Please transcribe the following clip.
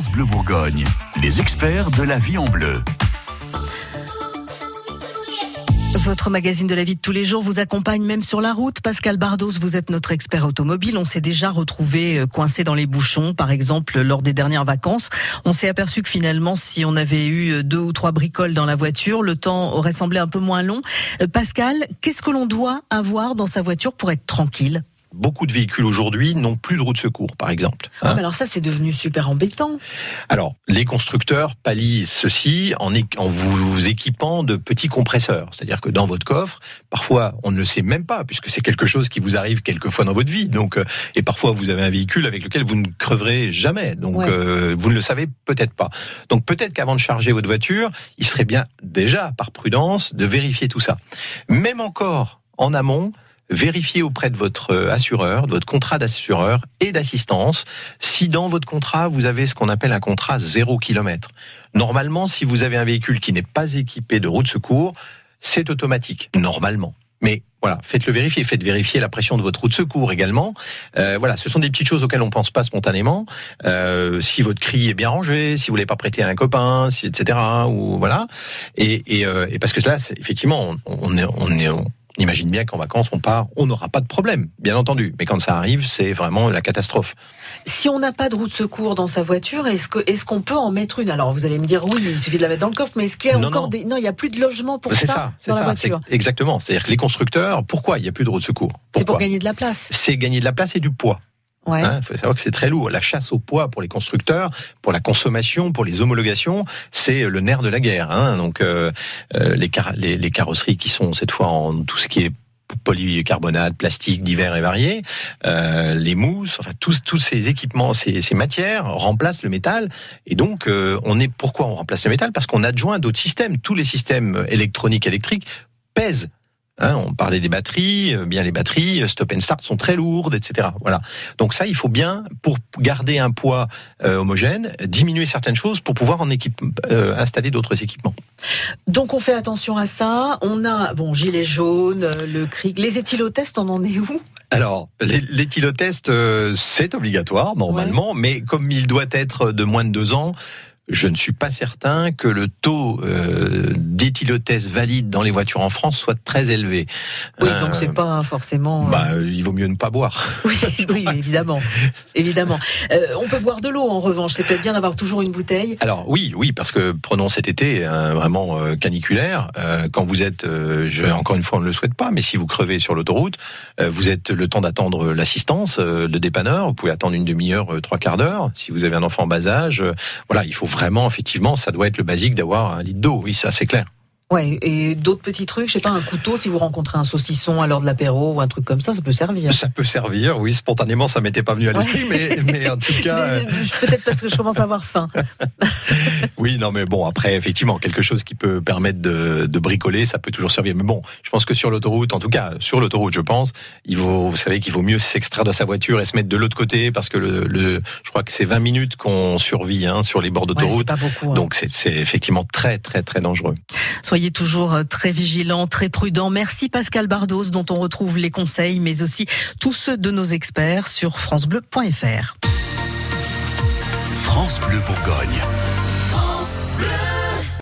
Bleu Bourgogne, les experts de la vie en bleu. Votre magazine de la vie de tous les jours vous accompagne même sur la route. Pascal Bardos, vous êtes notre expert automobile. On s'est déjà retrouvé euh, coincé dans les bouchons, par exemple, lors des dernières vacances. On s'est aperçu que finalement, si on avait eu euh, deux ou trois bricoles dans la voiture, le temps aurait semblé un peu moins long. Euh, Pascal, qu'est-ce que l'on doit avoir dans sa voiture pour être tranquille? Beaucoup de véhicules aujourd'hui n'ont plus de roue de secours, par exemple. Ah, alors ça, c'est devenu super embêtant. Alors, les constructeurs pallient ceci en, en vous équipant de petits compresseurs. C'est-à-dire que dans votre coffre, parfois, on ne le sait même pas, puisque c'est quelque chose qui vous arrive quelquefois dans votre vie. Donc, euh, et parfois, vous avez un véhicule avec lequel vous ne creverez jamais. Donc, euh, vous ne le savez peut-être pas. Donc, peut-être qu'avant de charger votre voiture, il serait bien déjà, par prudence, de vérifier tout ça. Même encore en amont, vérifiez auprès de votre euh, assureur, de votre contrat d'assureur et d'assistance, si dans votre contrat, vous avez ce qu'on appelle un contrat zéro kilomètre. Normalement, si vous avez un véhicule qui n'est pas équipé de roue de secours, c'est automatique, normalement. Mais voilà, faites-le vérifier, faites vérifier la pression de votre roue de secours également. Euh, voilà, ce sont des petites choses auxquelles on pense pas spontanément. Euh, si votre cri est bien rangé, si vous l'avez pas prêté à un copain, etc. Ou voilà. Et, parce que là, effectivement, on est imagine bien qu'en vacances, on part, on n'aura pas de problème, bien entendu. Mais quand ça arrive, c'est vraiment la catastrophe. Si on n'a pas de roue de secours dans sa voiture, est-ce qu'on peut en mettre une? Alors vous allez me dire oui, il suffit de la mettre dans le coffre, mais est-ce qu'il y a encore des non, il y a plus de logement pour ça, ça dans la voiture? Exactement. C'est-à-dire que les constructeurs, pourquoi il n'y a plus de roue de secours? C'est pour gagner de la place. C'est gagner de la place et du poids. Il ouais. hein, faut savoir que c'est très lourd. La chasse au poids pour les constructeurs, pour la consommation, pour les homologations, c'est le nerf de la guerre. Hein. Donc euh, euh les, car les, les, carrosseries qui sont cette fois en tout ce qui est polycarbonate, plastique divers et variés, euh, les mousses, enfin tous ces équipements, ces, ces matières remplacent le métal. Et donc on est pourquoi on remplace le métal? Parce qu'on adjoint d'autres systèmes. Tous les systèmes électroniques électriques pèsent Hein, on parlait des batteries, euh, bien les batteries euh, stop and start sont très lourdes, etc. Voilà. Donc ça, il faut bien pour garder un poids euh, homogène, diminuer certaines choses pour pouvoir en équipe, euh, installer d'autres équipements. Donc on fait attention à ça. On a bon gilet jaune, le cric, les éthylotestes, on en est où? Alors, l'éthylotest, c'est obligatoire normalement, ouais. mais comme il doit être de moins de deux ans, je ne suis pas certain que le taux euh, d'éthylotest valide dans les voitures en France soit très élevé. Oui, euh, donc c'est pas forcément. Euh... Bah, il vaut mieux ne pas boire. Oui, oui évidemment, évidemment. Euh, on peut boire de l'eau en revanche. C'est peut-être bien d'avoir toujours une bouteille. Alors oui, oui, parce que prenons cet été hein, vraiment euh, caniculaire. quand vous êtes, je, encore une fois, on ne le souhaite pas, mais si vous crevez sur l'autoroute, vous êtes le temps d'attendre l'assistance, le dépanneur. Vous pouvez attendre une demi-heure, trois quarts d'heure. Si vous avez un enfant en bas âge, voilà, il faut vraiment, effectivement, ça doit être le basique d'avoir un litre d'eau. Oui, ça c'est clair. Ouais, et d'autres petits trucs, je sais pas, un couteau, si vous rencontrez un saucisson à l'heure de l'apéro ou un truc comme ça, ça peut servir. Ça peut servir, oui, spontanément, ça m'était pas venu à l'esprit, ouais. mais, mais en tout cas. Peut-être parce que je commence à avoir faim. oui, non, mais bon, après, effectivement, quelque chose qui peut permettre de, de, bricoler, ça peut toujours servir. Mais bon, je pense que sur l'autoroute, en tout cas, sur l'autoroute, je pense, il vaut, vous savez qu'il vaut mieux s'extraire de sa voiture et se mettre de l'autre côté parce que le, le, je crois que c'est 20 minutes qu'on survit hein, sur les bords d'autoroute. Ouais, hein. Donc c'est effectivement très, très, très dangereux. Soyez toujours très vigilant, très prudent. Merci Pascal Bardos, dont on retrouve les conseils, mais aussi tous ceux de nos experts sur francebleu.fr. France Bleu Bourgogne.